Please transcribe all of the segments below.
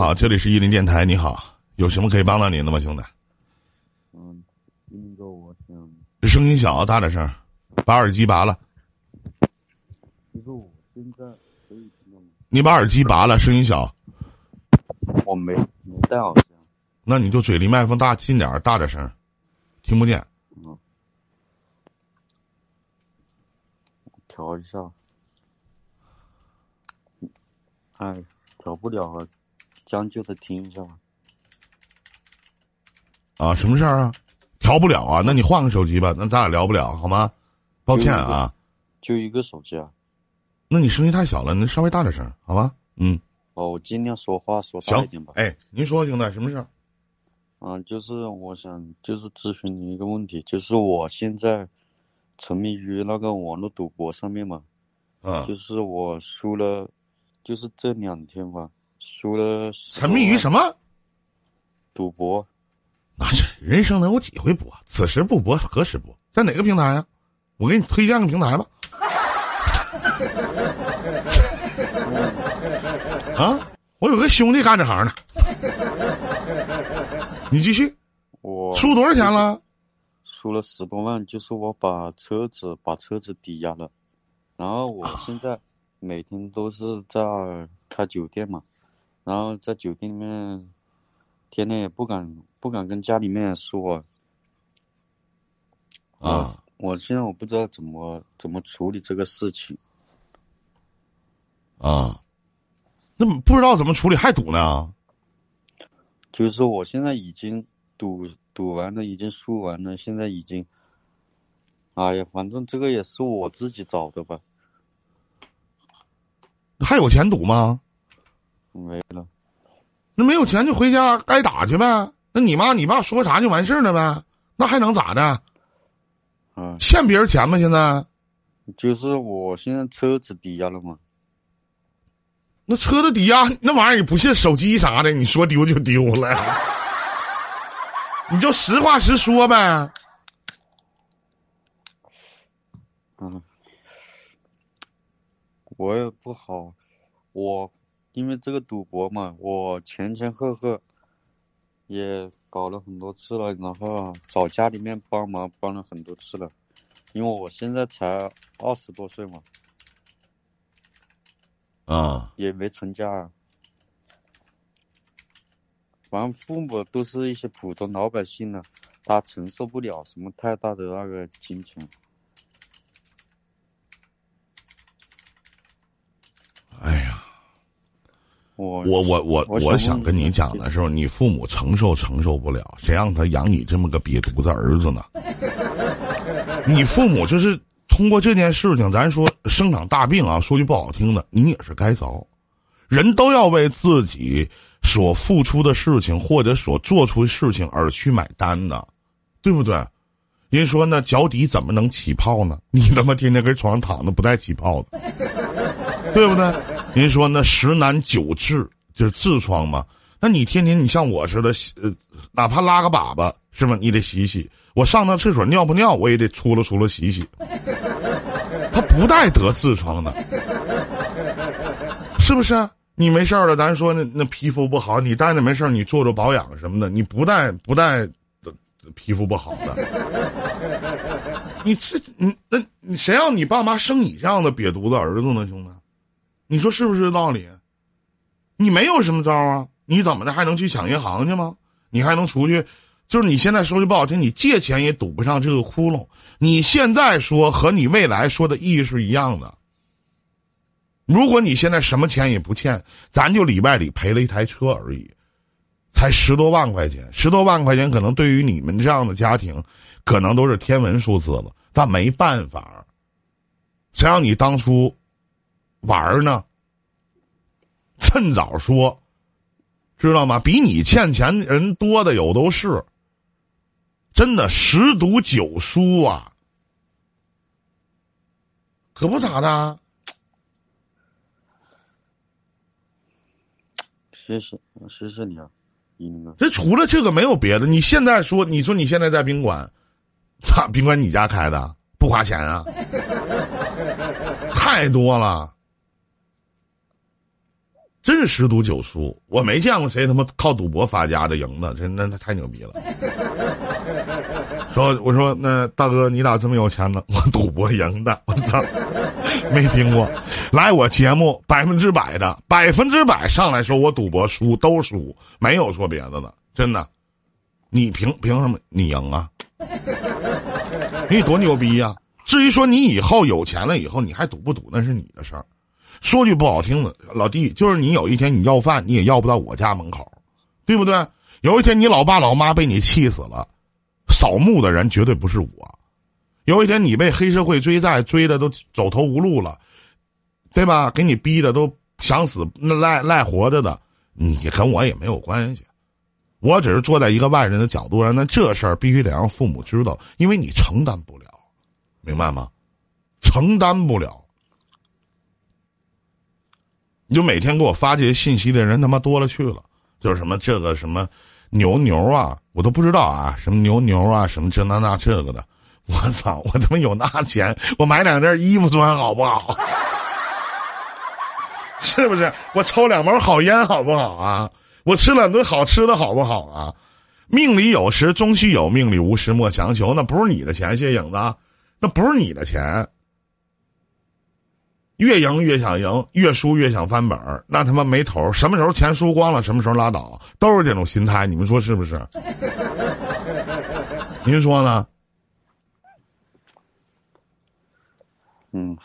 好，这里是伊林电台。你好，有什么可以帮到您的吗，兄弟？嗯，那个我想，声音小，大点声，把耳机拔了。我现在可以听到吗？你把耳机拔了，声音小，我没没戴耳机啊。那你就嘴离麦克风大近点儿，大点声，听不见。嗯，调一下。哎，调不了啊，将就的听一下吧。啊，什么事儿啊？调不了啊？那你换个手机吧，那咱俩聊不了，好吗？抱歉啊，就一个手机啊。那你声音太小了，你稍微大点声，好吧？嗯，哦，我尽量说话说大一点吧。哎，您说，兄弟，什么事儿？嗯，就是我想就是咨询你一个问题，就是我现在沉迷于那个网络赌博上面嘛，嗯，就是我输了，就是这两天吧，输了。沉迷于什么？赌博。那是人生能有几回博？此时不博，何时博？在哪个平台呀？我给你推荐个平台吧。啊，我有个兄弟干这行的。你继续。我输多少钱了？输了十多万，就是我把车子把车子抵押了，然后我现在每天都是在开酒店嘛，然后在酒店里面，天天也不敢不敢跟家里面说。啊，我现在我不知道怎么怎么处理这个事情。啊，那不知道怎么处理还赌呢？就是说我现在已经赌赌完了，已经输完了，现在已经，哎呀，反正这个也是我自己找的吧。还有钱赌吗？没了。那没有钱就回家该打去呗。那你妈你爸说啥就完事儿了呗？那还能咋的？嗯。欠别人钱吗？现在？就是我现在车子抵押了嘛。那车子抵押那玩意儿也不是手机啥的，你说丢就丢了，你就实话实说呗。嗯，我也不好，我因为这个赌博嘛，我前前后后也搞了很多次了，然后找家里面帮忙帮了很多次了，因为我现在才二十多岁嘛。啊，也没成家，反正父母都是一些普通老百姓呢，他承受不了什么太大的那个金钱。哎呀，我我我我我想跟你讲的时候，你父母承受承受不了，谁让他养你这么个瘪犊子儿子呢？你父母就是。通过这件事情，咱说生场大病啊，说句不好听的，你也是该遭。人都要为自己所付出的事情或者所做出的事情而去买单的，对不对？人说那，脚底怎么能起泡呢？你他妈天天跟床上躺着不带起泡的，对不对？您说那，十难九痔就是痔疮嘛。那你天天你像我似的，呃，哪怕拉个粑粑是吧？你得洗洗。我上趟厕所尿不尿，我也得出了出了洗洗。他不带得痔疮的，是不是？你没事儿了，咱说那那皮肤不好，你带着没事儿你做做保养什么的，你不带不带，皮肤不好的。你这你那你谁让你爸妈生你这样的瘪犊子儿子呢，兄弟？你说是不是道理？你没有什么招啊？你怎么的还能去抢银行去吗？你还能出去？就是你现在说句不好听，你借钱也堵不上这个窟窿。你现在说和你未来说的意义是一样的。如果你现在什么钱也不欠，咱就里外里赔了一台车而已，才十多万块钱，十多万块钱可能对于你们这样的家庭，可能都是天文数字了。但没办法，谁让你当初玩呢？趁早说，知道吗？比你欠钱人多的有都是。真的十赌九输啊，可不咋的。谢谢，谢谢你啊。这除了这个没有别的。你现在说，你说你现在在宾馆，操，宾馆你家开的，不花钱啊？太多了。真是十赌九输。我没见过谁他妈靠赌博发家的赢的，真那那太牛逼了。说我说那大哥你咋这么有钱呢？我赌博赢的，我操，没听过。来我节目百分之百的百分之百上来说我赌博输都输，没有说别的的，真的。你凭凭什么你赢啊？你多牛逼呀！至于说你以后有钱了以后你还赌不赌，那是你的事儿。说句不好听的，老弟，就是你有一天你要饭，你也要不到我家门口，对不对？有一天你老爸老妈被你气死了，扫墓的人绝对不是我。有一天你被黑社会追债追的都走投无路了，对吧？给你逼的都想死赖赖活着的，你跟我也没有关系。我只是坐在一个外人的角度上，那这事儿必须得让父母知道，因为你承担不了，明白吗？承担不了。你就每天给我发这些信息的人他妈多了去了，就是什么这个什么牛牛啊，我都不知道啊，什么牛牛啊，什么这那那这个的，我操，我他妈有那钱，我买两件衣服穿好不好？是不是？我抽两包好烟好不好啊？我吃两顿好吃的好不好啊？命里有时终须有，命里无时莫强求。那不是你的钱，谢影子，那不是你的钱。越赢越想赢，越输越想翻本儿，那他妈没头。什么时候钱输光了，什么时候拉倒，都是这种心态。你们说是不是？您说呢？嗯，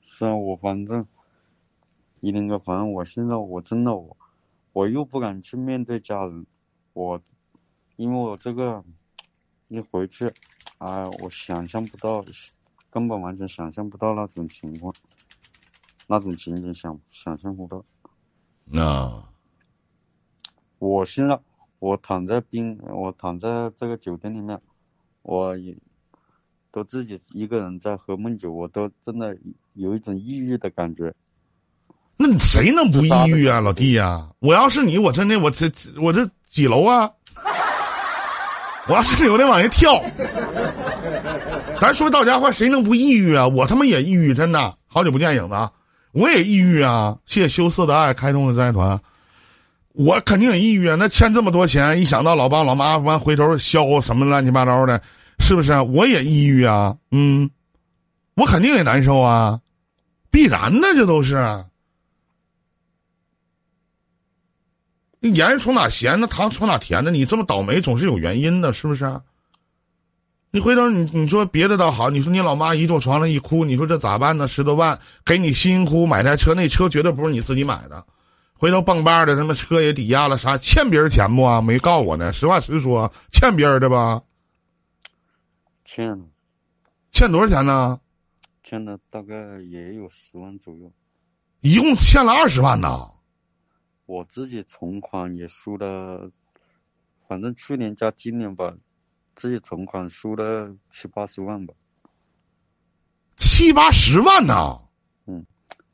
是，啊，我反正，一林哥，反正我现在我真的我，我又不敢去面对家人，我，因为我这个一回去，哎，我想象不到。根本完全想象不到那种情况，那种情景想想象不到。那，我现在我躺在冰，我躺在这个酒店里面，我也都自己一个人在喝闷酒，我都真的有一种抑郁的感觉。那你谁能不抑郁啊，老弟呀？我要是你，我真的我这我这几楼啊？我要是有点往下跳。咱说到家话，谁能不抑郁啊？我他妈也抑郁，真的。好久不见影子，我也抑郁啊！谢谢羞涩的爱开通的灾团，我肯定也抑郁啊！那欠这么多钱，一想到老爸老妈完回头削什么乱七八糟的，是不是？我也抑郁啊！嗯，我肯定也难受啊，必然的，这都是。盐从哪咸，呢糖从哪甜的？你这么倒霉，总是有原因的，是不是？你回头你你说别的倒好，你说你老妈一坐床上一哭，你说这咋办呢？十多万给你辛辛苦苦买台车，那车绝对不是你自己买的，回头蹦吧的，他妈车也抵押了，啥欠别人钱不啊？没告我呢，实话实说，欠别人的吧？欠，欠多少钱呢？欠了大概也有十万左右，一共欠了二十万呢。我自己存款也输了，反正去年加今年吧。自己存款输了七八十万吧，七八十万呢？嗯，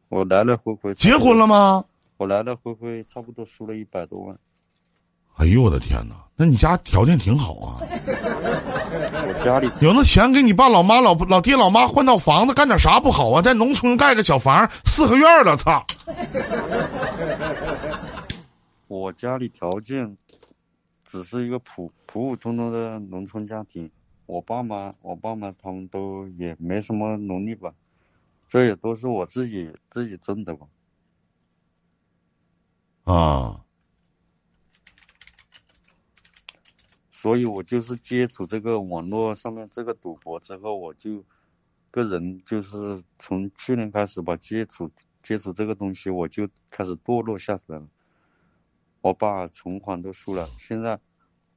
我来来回回结婚了吗？我来来回回差不多输了一百多万。哎呦我的天哪！那你家条件挺好啊。我家里有那钱给你爸老妈老老爹老妈换套房子，干点啥不好啊？在农村盖个小房，四合院了，操！我家里条件。只是一个普普普通通的农村家庭，我爸妈，我爸妈他们都也没什么能力吧，这也都是我自己自己挣的吧。啊，所以我就是接触这个网络上面这个赌博之后，我就个人就是从去年开始吧，接触接触这个东西，我就开始堕落下来了。我把存款都输了，现在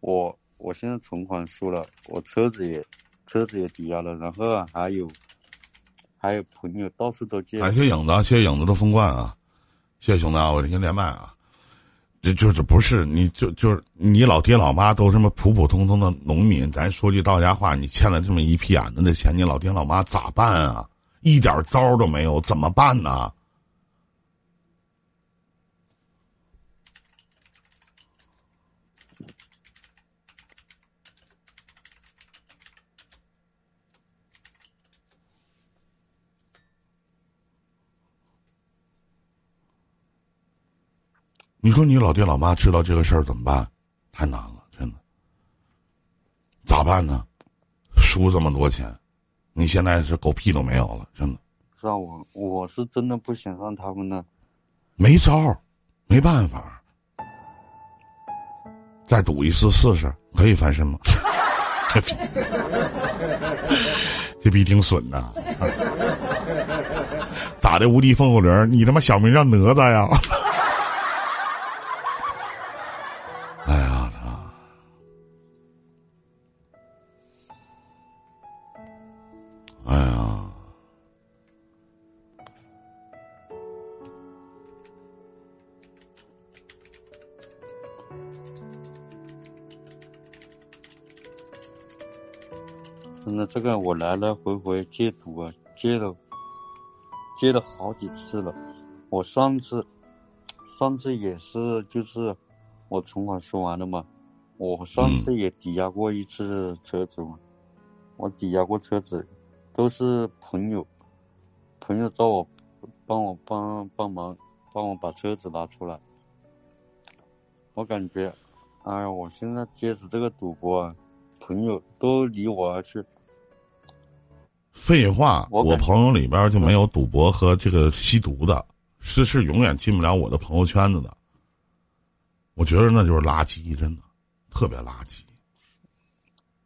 我我现在存款输了，我车子也车子也抵押了，然后还有还有朋友到处都借。感谢影子，谢谢影子的封冠啊！谢谢兄弟啊，我先连麦啊！这就是不是你就就是你老爹老妈都这么普普通通的农民，咱说句到家话，你欠了这么一屁眼子的钱，你老爹老妈咋办啊？一点招都没有，怎么办呢？你说你老爹老妈知道这个事儿怎么办？太难了，真的。咋办呢？输这么多钱，你现在是狗屁都没有了，真的。是啊，我我是真的不想让他们呢。没招儿，没办法。再赌一次试试，可以翻身吗？这逼挺损的！咋的？无敌风火轮，你他妈小名叫哪吒呀？来来回回戒赌啊，戒了，戒了好几次了。我上次，上次也是，就是我存款说完了嘛。我上次也抵押过一次车子嘛，我抵押过车子，都是朋友，朋友找我帮我帮帮忙，帮我把车子拿出来。我感觉，哎呀，我现在接触这个赌博啊。朋友都离我而去。废话，我我朋友里边就没有赌博和这个吸毒的，是是永远进不了我的朋友圈子的。我觉得那就是垃圾，真的特别垃圾，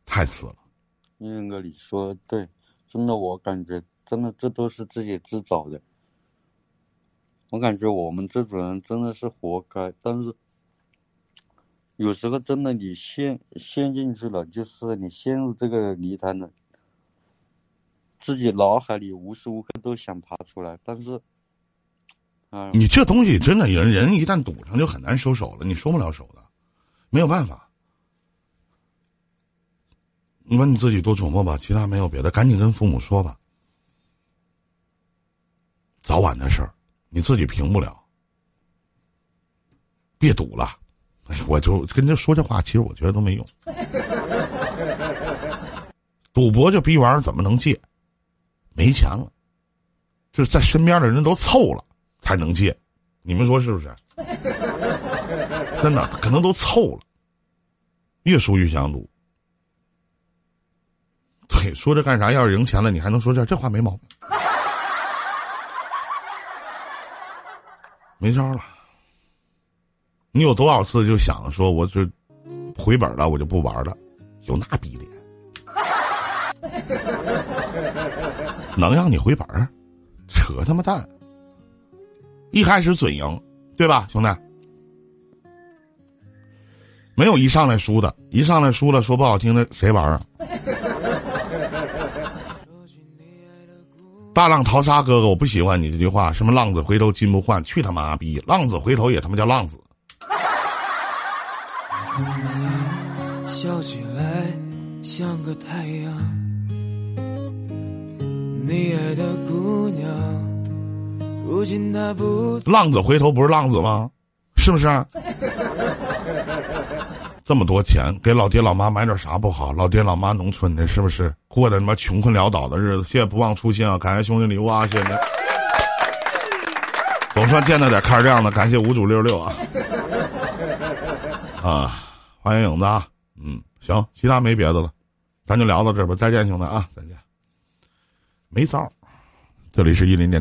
太次了。英哥，你说对，真的，我感觉真的这都是自己自找的。我感觉我们这种人真的是活该，但是。有时候真的，你陷陷进去了，就是你陷入这个泥潭了，自己脑海里无时无刻都想爬出来，但是，啊，你这东西真的人人一旦赌上就很难收手了，你收不了手的，没有办法。你把你自己多琢磨吧，其他没有别的，赶紧跟父母说吧。早晚的事儿，你自己平不了，别赌了。我就跟他说这话，其实我觉得都没用。赌博这逼玩意儿怎么能戒？没钱了，就是在身边的人都凑了才能借，你们说是不是？真的，可能都凑了，越输越想赌。对，说这干啥？要是赢钱了，你还能说这？这话没毛病，没招了。你有多少次就想说，我就回本了，我就不玩了？有那逼脸，能让你回本儿？扯他妈蛋！一开始准赢，对吧，兄弟？没有一上来输的，一上来输了，说不好听的，谁玩啊？大浪淘沙，哥哥，我不喜欢你这句话。什么浪子回头金不换？去他妈逼！浪子回头也他妈叫浪子。笑起来像个太阳，你爱的姑娘，如今她不。浪子回头不是浪子吗？是不是？这么多钱给老爹老妈买点啥不好？老爹老妈农村的，是不是过的他妈穷困潦倒的日子？谢谢不忘初心啊！感谢兄弟礼物啊！谢谢。总算见到点开亮的，感谢五九六六啊！啊，欢迎影子啊！嗯，行，其他没别的了，咱就聊到这吧。再见，兄弟啊，再见。没招儿这里是一零点。